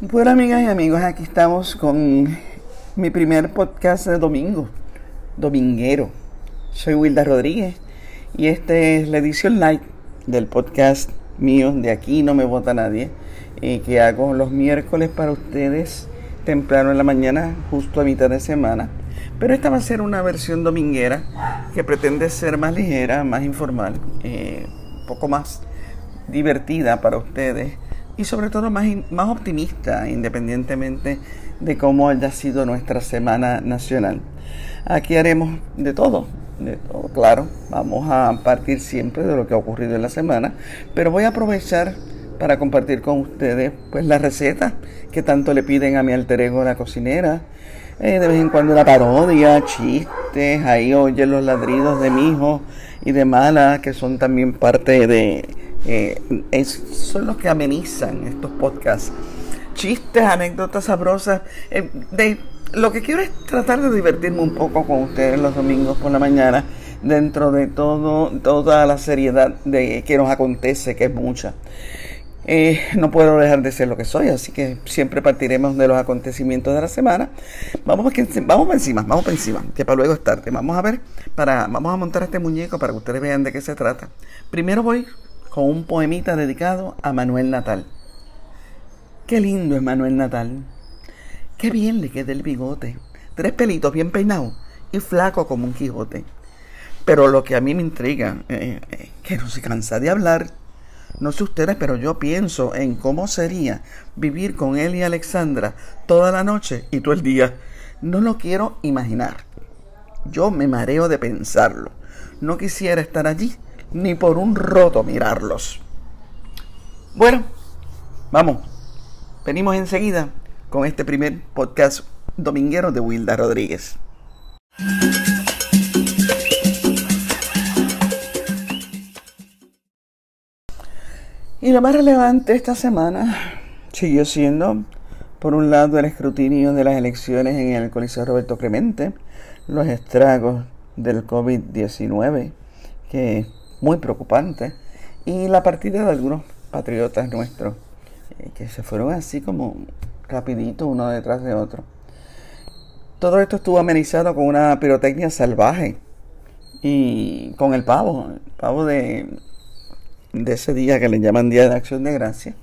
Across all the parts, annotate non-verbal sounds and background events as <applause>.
Bueno, amigas y amigos, aquí estamos con mi primer podcast de domingo, dominguero. Soy Wilda Rodríguez y esta es la edición light del podcast mío de Aquí No Me Vota Nadie, eh, que hago los miércoles para ustedes temprano en la mañana, justo a mitad de semana. Pero esta va a ser una versión dominguera que pretende ser más ligera, más informal, eh, un poco más divertida para ustedes y sobre todo más, más optimista, independientemente de cómo haya sido nuestra Semana Nacional. Aquí haremos de todo, de todo, claro. Vamos a partir siempre de lo que ha ocurrido en la semana, pero voy a aprovechar para compartir con ustedes pues las recetas que tanto le piden a mi alter ego la cocinera. Eh, de vez en cuando una parodia, chistes, ahí oyen los ladridos de mi hijo y de Mala, que son también parte de eh, son los que amenizan estos podcasts. Chistes, anécdotas sabrosas. Eh, de, lo que quiero es tratar de divertirme un poco con ustedes los domingos por la mañana, dentro de todo, toda la seriedad de que nos acontece, que es mucha. Eh, no puedo dejar de ser lo que soy, así que siempre partiremos de los acontecimientos de la semana. Vamos, vamos por encima, vamos por encima, que para luego es tarde. Vamos a ver, para, vamos a montar este muñeco para que ustedes vean de qué se trata. Primero voy un poemita dedicado a Manuel Natal. Qué lindo es Manuel Natal. Qué bien le queda el bigote. Tres pelitos bien peinados y flaco como un Quijote. Pero lo que a mí me intriga, eh, eh, que no se cansa de hablar. No sé ustedes, pero yo pienso en cómo sería vivir con él y Alexandra toda la noche y todo el día. No lo quiero imaginar. Yo me mareo de pensarlo. No quisiera estar allí ni por un roto mirarlos. Bueno, vamos. Venimos enseguida con este primer podcast dominguero de Wilda Rodríguez. Y lo más relevante esta semana siguió siendo, por un lado, el escrutinio de las elecciones en el Coliseo Roberto Clemente, los estragos del COVID-19, que muy preocupante. Y la partida de algunos patriotas nuestros, eh, que se fueron así como rapidito uno detrás de otro. Todo esto estuvo amenizado con una pirotecnia salvaje y con el pavo, el pavo de, de ese día que le llaman Día de Acción de Gracia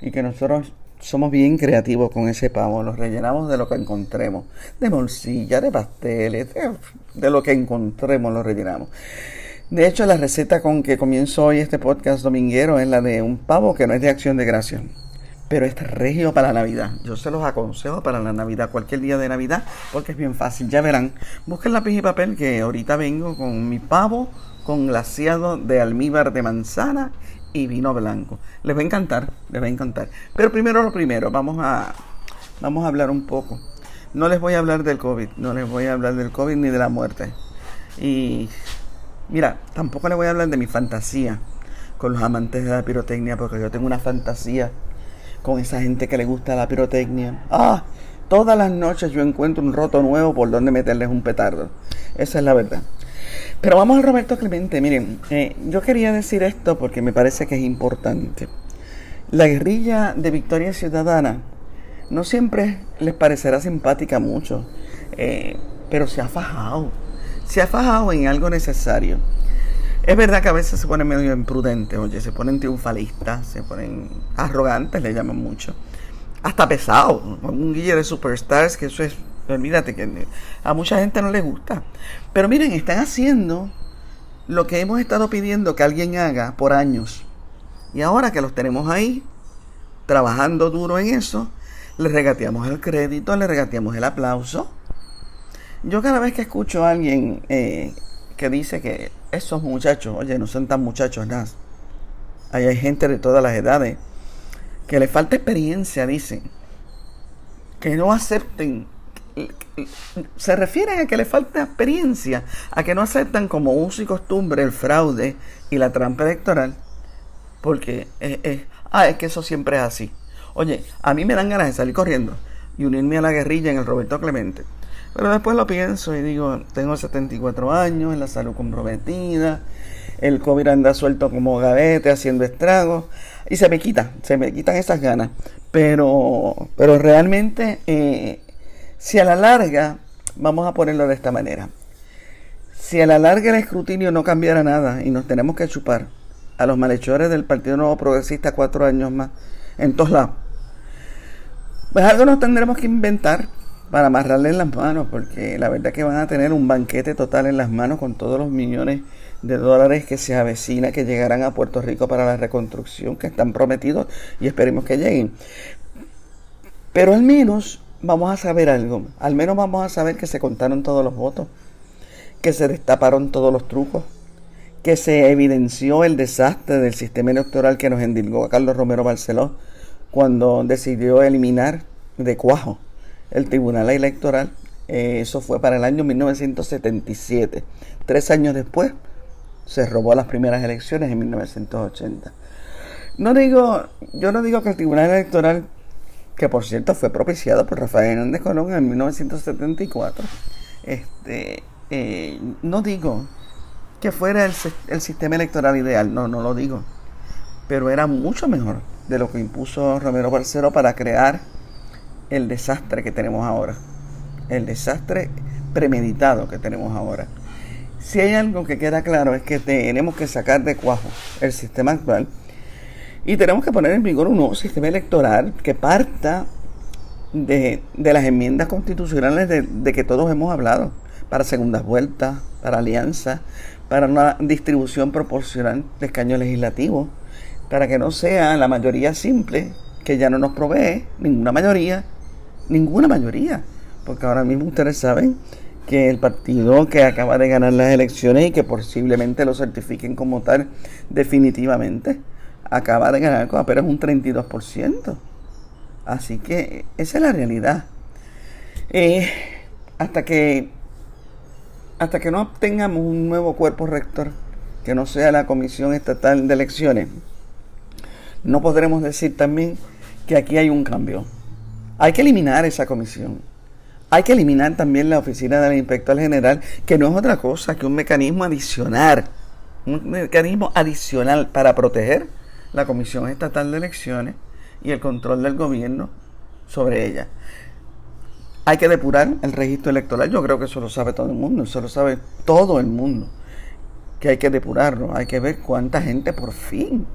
y que nosotros somos bien creativos con ese pavo, los rellenamos de lo que encontremos, de bolsilla, de pasteles, de, de lo que encontremos lo rellenamos. De hecho, la receta con que comienzo hoy este podcast dominguero es la de un pavo que no es de acción de gracia, pero es regio para Navidad. Yo se los aconsejo para la Navidad, cualquier día de Navidad, porque es bien fácil. Ya verán, busquen lápiz y papel que ahorita vengo con mi pavo con glaciado de almíbar de manzana y vino blanco. Les va a encantar, les va a encantar. Pero primero lo primero, vamos a, vamos a hablar un poco. No les voy a hablar del COVID, no les voy a hablar del COVID ni de la muerte. Y Mira, tampoco le voy a hablar de mi fantasía con los amantes de la pirotecnia, porque yo tengo una fantasía con esa gente que le gusta la pirotecnia. Ah, todas las noches yo encuentro un roto nuevo por donde meterles un petardo. Esa es la verdad. Pero vamos al Roberto Clemente. Miren, eh, yo quería decir esto porque me parece que es importante. La guerrilla de Victoria Ciudadana no siempre les parecerá simpática mucho, eh, pero se ha fajado se ha fajado en algo necesario. Es verdad que a veces se ponen medio imprudentes, oye, se ponen triunfalistas, se ponen arrogantes, le llaman mucho. Hasta pesado, un guille de superstars, que eso es, olvídate que a mucha gente no le gusta. Pero miren, están haciendo lo que hemos estado pidiendo que alguien haga por años. Y ahora que los tenemos ahí, trabajando duro en eso, le regateamos el crédito, le regateamos el aplauso yo cada vez que escucho a alguien eh, que dice que esos muchachos, oye, no son tan muchachos nada. Ahí hay gente de todas las edades que le falta experiencia, dicen. Que no acepten. Se refieren a que le falta experiencia, a que no aceptan como uso y costumbre el fraude y la trampa electoral. Porque, ah, es que eso siempre es así. Oye, a mí me dan ganas de salir corriendo y unirme a la guerrilla en el Roberto Clemente. Pero después lo pienso y digo, tengo 74 años, la salud comprometida, el COVID anda suelto como gavete, haciendo estragos, y se me quita, se me quitan esas ganas. Pero, pero realmente, eh, si a la larga, vamos a ponerlo de esta manera, si a la larga el escrutinio no cambiara nada y nos tenemos que chupar a los malhechores del Partido Nuevo Progresista cuatro años más, en todos lados, pues algo nos tendremos que inventar para amarrarle en las manos, porque la verdad que van a tener un banquete total en las manos con todos los millones de dólares que se avecina que llegarán a Puerto Rico para la reconstrucción que están prometidos y esperemos que lleguen. Pero al menos vamos a saber algo, al menos vamos a saber que se contaron todos los votos, que se destaparon todos los trucos, que se evidenció el desastre del sistema electoral que nos endilgó a Carlos Romero Barceló cuando decidió eliminar de cuajo el Tribunal Electoral. Eh, eso fue para el año 1977. Tres años después se robó las primeras elecciones en 1980. No digo, yo no digo que el Tribunal Electoral, que por cierto fue propiciado por Rafael Hernández Colón en 1974, este, eh, no digo que fuera el, el sistema electoral ideal, no, no lo digo, pero era mucho mejor de lo que impuso Romero Barcero para crear el desastre que tenemos ahora. El desastre premeditado que tenemos ahora. Si hay algo que queda claro es que tenemos que sacar de cuajo el sistema actual y tenemos que poner en vigor un nuevo sistema electoral que parta de, las enmiendas constitucionales de, de, que todos hemos hablado, para segundas vueltas, para alianzas, para una distribución proporcional de escaños legislativos, para que no sea la mayoría simple, que ya no nos provee ninguna mayoría, ninguna mayoría, porque ahora mismo ustedes saben que el partido que acaba de ganar las elecciones y que posiblemente lo certifiquen como tal definitivamente, acaba de ganar con apenas un 32%. Así que esa es la realidad. Eh, hasta que hasta que no obtengamos un nuevo cuerpo rector que no sea la Comisión Estatal de Elecciones, no podremos decir también que aquí hay un cambio. Hay que eliminar esa comisión. Hay que eliminar también la oficina del inspector general, que no es otra cosa que un mecanismo adicional, un mecanismo adicional para proteger la Comisión Estatal de Elecciones y el control del gobierno sobre ella. Hay que depurar el registro electoral, yo creo que eso lo sabe todo el mundo, eso lo sabe todo el mundo, que hay que depurarlo, hay que ver cuánta gente por fin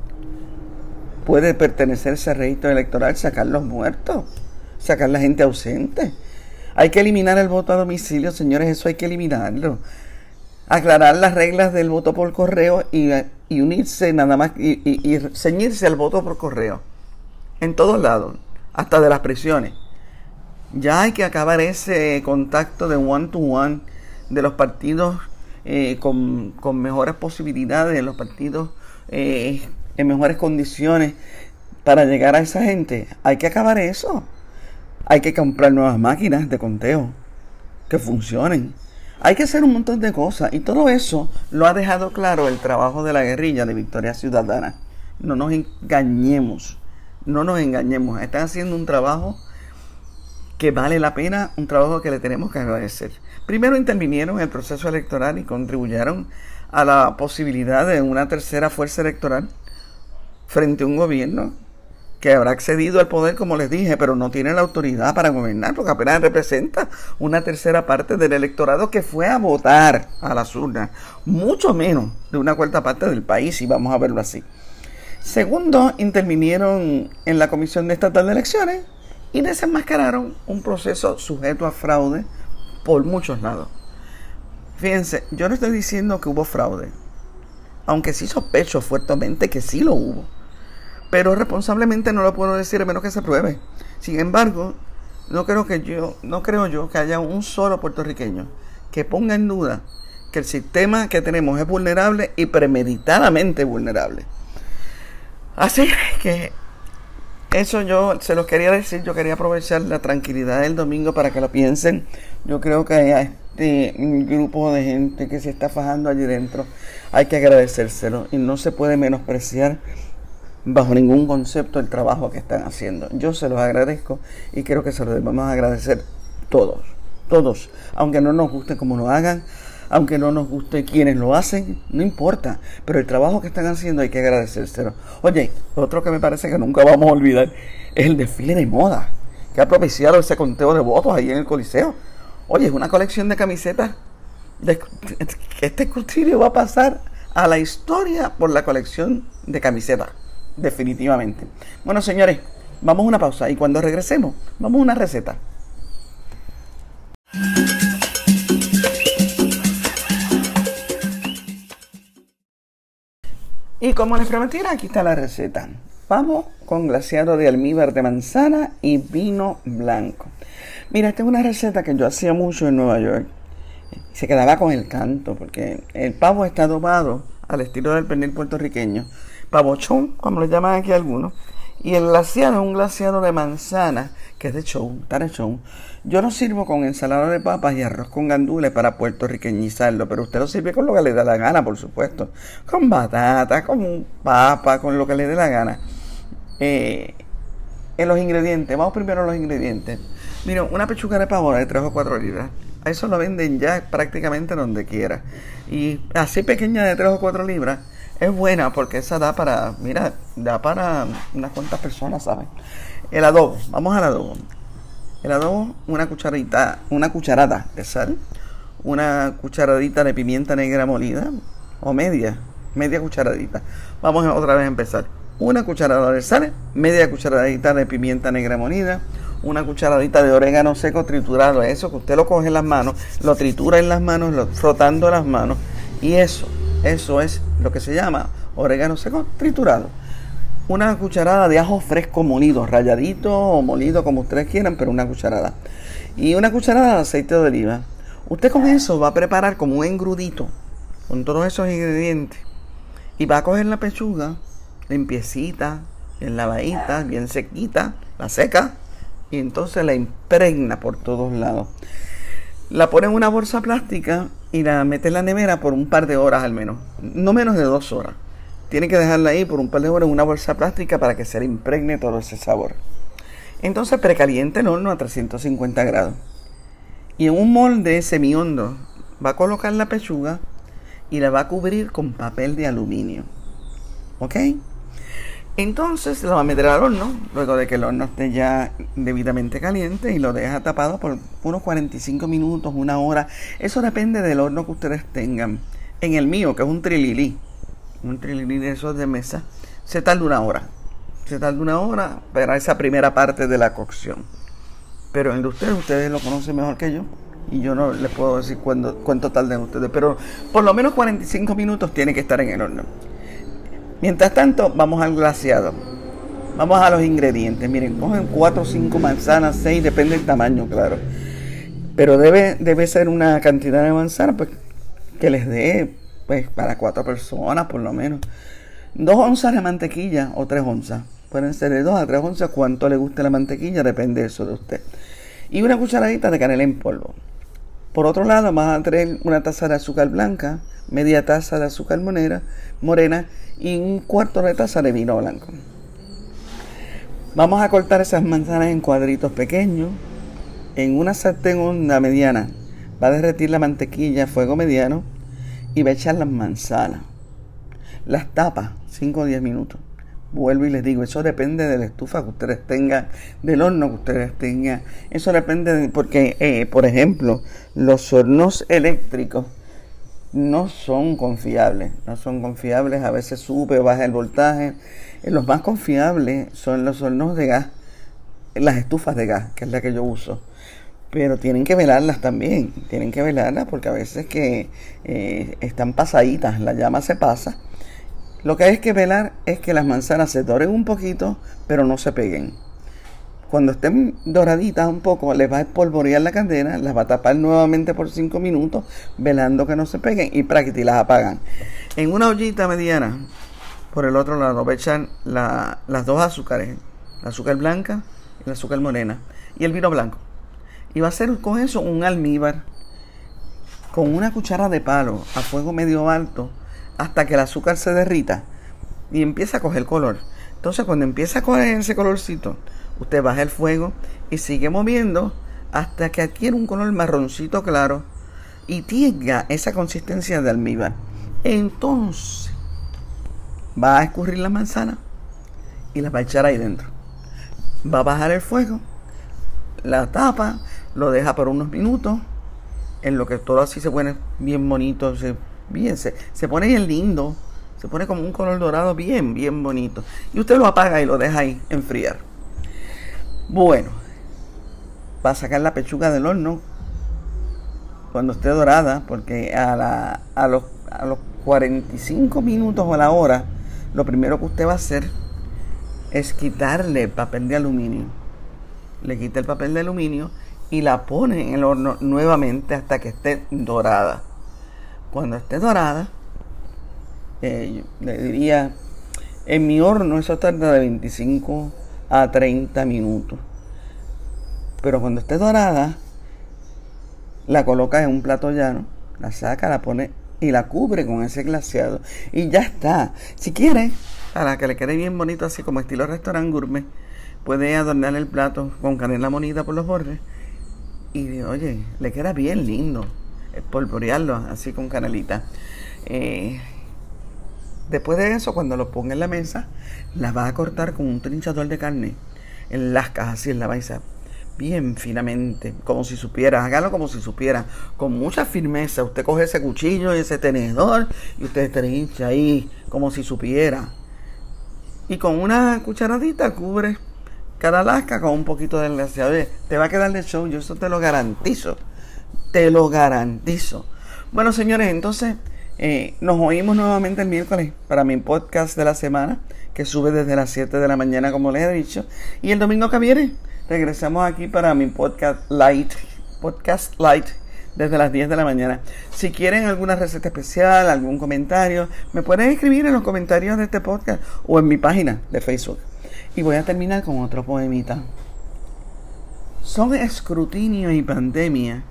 puede pertenecerse al registro electoral, sacar los muertos, sacar la gente ausente. Hay que eliminar el voto a domicilio, señores, eso hay que eliminarlo. Aclarar las reglas del voto por correo y, unirse nada más y, y, ceñirse al voto por correo. En todos lados, hasta de las prisiones. Ya hay que acabar ese contacto de one-to-one de los partidos eh, con, mejores posibilidades, de los partidos eh, en mejores condiciones para llegar a esa gente. Hay que acabar eso. Hay que comprar nuevas máquinas de conteo que funcionen. Hay que hacer un montón de cosas. Y todo eso lo ha dejado claro el trabajo de la guerrilla de Victoria Ciudadana. No nos engañemos. No nos engañemos. Están haciendo un trabajo que vale la pena, un trabajo que le tenemos que agradecer. Primero intervinieron en el proceso electoral y contribuyeron a la posibilidad de una tercera fuerza electoral frente a un gobierno que habrá accedido al poder, como les dije, pero no tiene la autoridad para gobernar, porque apenas representa una tercera parte del electorado que fue a votar a las urnas, mucho menos de una cuarta parte del país, y vamos a verlo así. Segundo, intervinieron en la Comisión Estatal de Elecciones y desenmascararon un proceso sujeto a fraude por muchos lados. Fíjense, yo no estoy diciendo que hubo fraude, aunque sí sospecho fuertemente que sí lo hubo pero responsablemente no lo puedo decir a menos que se pruebe. Sin embargo, no creo que yo, no creo yo que haya un solo puertorriqueño que ponga en duda que el sistema que tenemos es vulnerable y premeditadamente vulnerable. Así <laughs> que eso yo se los quería decir, yo quería aprovechar la tranquilidad del domingo para que lo piensen. Yo creo que a este grupo de gente que se está fajando allí dentro hay que agradecérselo y no se puede menospreciar bajo ningún concepto el trabajo que están haciendo. Yo se los agradezco y creo que se los debemos agradecer todos, todos, aunque no nos guste como lo hagan, aunque no nos guste quienes lo hacen, no importa, pero el trabajo que están haciendo hay que agradecérselo. Oye, otro que me parece que nunca vamos a olvidar es el desfile de moda, que ha propiciado ese conteo de votos ahí en el Coliseo. Oye, es una colección de camisetas. este escrutinio va a pasar a la historia por la colección de camisetas, definitivamente. Bueno, señores, vamos a una pausa y cuando regresemos, vamos a una receta. Y como les prometí, aquí está la receta. Vamos con glaseado de almíbar de manzana y vino blanco. Mira, esta es una receta que yo hacía mucho en Nueva York. Se quedaba con el canto, porque el pavo está adobado al estilo del pernil puertorriqueño. Pavochón, como le llaman aquí algunos. Y el glaseado es un glaseado de manzana, que es de show, de show. Yo lo sirvo con ensalada de papas y arroz con gandules para puertorriqueñizarlo, pero usted lo sirve con lo que le da la gana, por supuesto. Con batata, con papa, con lo que le dé la gana. Eh, en los ingredientes, vamos primero a los ingredientes. Mira, una pechuga de pavo de 3 o 4 libras. A eso lo venden ya prácticamente donde quiera. Y así pequeña de 3 o 4 libras es buena porque esa da para, mira, da para unas cuantas personas, ¿sabes? El adobo, vamos al adobo. El adobo, una cucharadita, una cucharada de sal, una cucharadita de pimienta negra molida, o media, media cucharadita. Vamos otra vez a empezar. Una cucharada de sal, media cucharadita de pimienta negra molida, una cucharadita de orégano seco triturado. Eso que usted lo coge en las manos, lo tritura en las manos, lo, frotando las manos. Y eso eso es lo que se llama orégano seco triturado. Una cucharada de ajo fresco molido, rayadito o molido como ustedes quieran, pero una cucharada. Y una cucharada de aceite de oliva. Usted con eso va a preparar como un engrudito con todos esos ingredientes. Y va a coger la pechuga limpiecita, bien lavadita, bien sequita, la seca, y entonces la impregna por todos lados. La pone en una bolsa plástica y la mete en la nevera por un par de horas al menos. No menos de dos horas. Tiene que dejarla ahí por un par de horas en una bolsa plástica para que se le impregne todo ese sabor. Entonces precaliente el horno a 350 grados. Y en un molde semi-hondo va a colocar la pechuga y la va a cubrir con papel de aluminio. ¿Ok? Entonces lo va a meter al horno, luego de que el horno esté ya debidamente caliente y lo deja tapado por unos 45 minutos, una hora. Eso depende del horno que ustedes tengan. En el mío, que es un trililí, un trililí de esos de mesa, se tarda una hora. Se tarda una hora para esa primera parte de la cocción. Pero el de ustedes, ustedes lo conocen mejor que yo. Y yo no les puedo decir cuánto, tardan ustedes. Pero por lo menos 45 minutos tiene que estar en el horno. Mientras tanto, vamos al glaseado. Vamos a los ingredientes. Miren, cogen 4 o 5 manzanas, 6, depende del tamaño, claro. Pero debe, debe ser una cantidad de manzanas pues, que les dé pues, para 4 personas por lo menos. 2 onzas de mantequilla o 3 onzas. Pueden ser de 2 a 3 onzas. Cuánto le guste la mantequilla, depende de eso de usted. Y una cucharadita de canela en polvo. Por otro lado, vamos a traer una taza de azúcar blanca, media taza de azúcar morena, morena y un cuarto de taza de vino blanco. Vamos a cortar esas manzanas en cuadritos pequeños. En una sartén onda mediana va a derretir la mantequilla a fuego mediano y va a echar las manzanas. Las tapa 5 o 10 minutos. Vuelvo y les digo, eso depende de la estufa que ustedes tengan, del horno que ustedes tengan. Eso depende de, porque, eh, por ejemplo, los hornos eléctricos no son confiables, no son confiables, a veces sube o baja el voltaje. Eh, los más confiables son los hornos de gas, las estufas de gas, que es la que yo uso. Pero tienen que velarlas también, tienen que velarlas porque a veces que eh, están pasaditas, la llama se pasa. Lo que hay que velar es que las manzanas se doren un poquito, pero no se peguen. Cuando estén doraditas un poco, les va a espolvorear la candela, las va a tapar nuevamente por 5 minutos, velando que no se peguen y prácticamente las apagan. En una ollita mediana, por el otro lado, va a echar las dos azúcares, la azúcar blanca y la azúcar morena, y el vino blanco. Y va a hacer con eso un almíbar, con una cuchara de palo a fuego medio alto, hasta que el azúcar se derrita y empieza a coger color. Entonces, cuando empieza a coger ese colorcito, Usted baja el fuego y sigue moviendo hasta que adquiere un color marroncito claro. y tenga esa consistencia de almíbar. Entonces, va a escurrir la manzana y la va a echar ahí dentro. Va a bajar el fuego, la tapa, lo deja por unos minutos, en lo que todo así se pone bien bonito, bien, se, pone bien lindo, se pone como un color dorado bien, bien bonito. Y usted lo apaga y lo deja ahí enfriar. Bueno, va a sacar la pechuga del horno cuando esté dorada, porque a, la, a, los, a los 45 minutos o a la hora, lo primero que usted va a hacer es quitarle el papel de aluminio. Le quita el papel de aluminio y la pone en el horno nuevamente hasta que esté dorada. Cuando esté dorada, eh, le diría, en mi horno eso tarda de 25 a 30 minutos. Pero cuando esté dorada, la coloca en un plato llano, la saca, la pone y la cubre con ese glaseado. Y ya está. Si quiere, para que le quede bien bonito, así como estilo restaurant gourmet, puede adornar el plato con canela monita por los bordes. Y oye, le queda bien lindo. Espolvorearlo así con canelita. Eh, después de eso, cuando lo ponga en la mesa, la va a cortar con un trinchador de carne en lascas, así en la maíz bien finamente, como si supiera, hágalo como si supiera, con mucha firmeza. Usted coge ese cuchillo y ese tenedor y usted trincha ahí como si supiera. Y con una cucharadita cubre cada lasca con un poquito de glaseado. Te va a quedar de show, yo eso te lo garantizo. Te lo garantizo. Bueno, señores, entonces eh, nos oímos nuevamente el miércoles para mi podcast de la semana, que sube desde las 7 de la mañana, como les he dicho. Y el domingo que viene regresamos aquí para mi podcast light, podcast light desde las 10 de la mañana. Si quieren alguna receta especial, algún comentario, me pueden escribir en los comentarios de este podcast o en mi página de Facebook. Y voy a terminar con otro poemita. Son escrutinio y pandemia,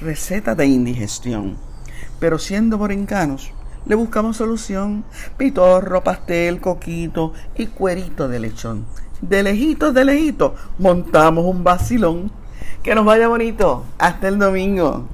receta de indigestión. Pero siendo borincanos, le buscamos solución. Pitorro, pastel, coquito y cuerito de lechón de lejitos, de lejitos, montamos un vacilón. Que nos vaya bonito. Hasta el domingo.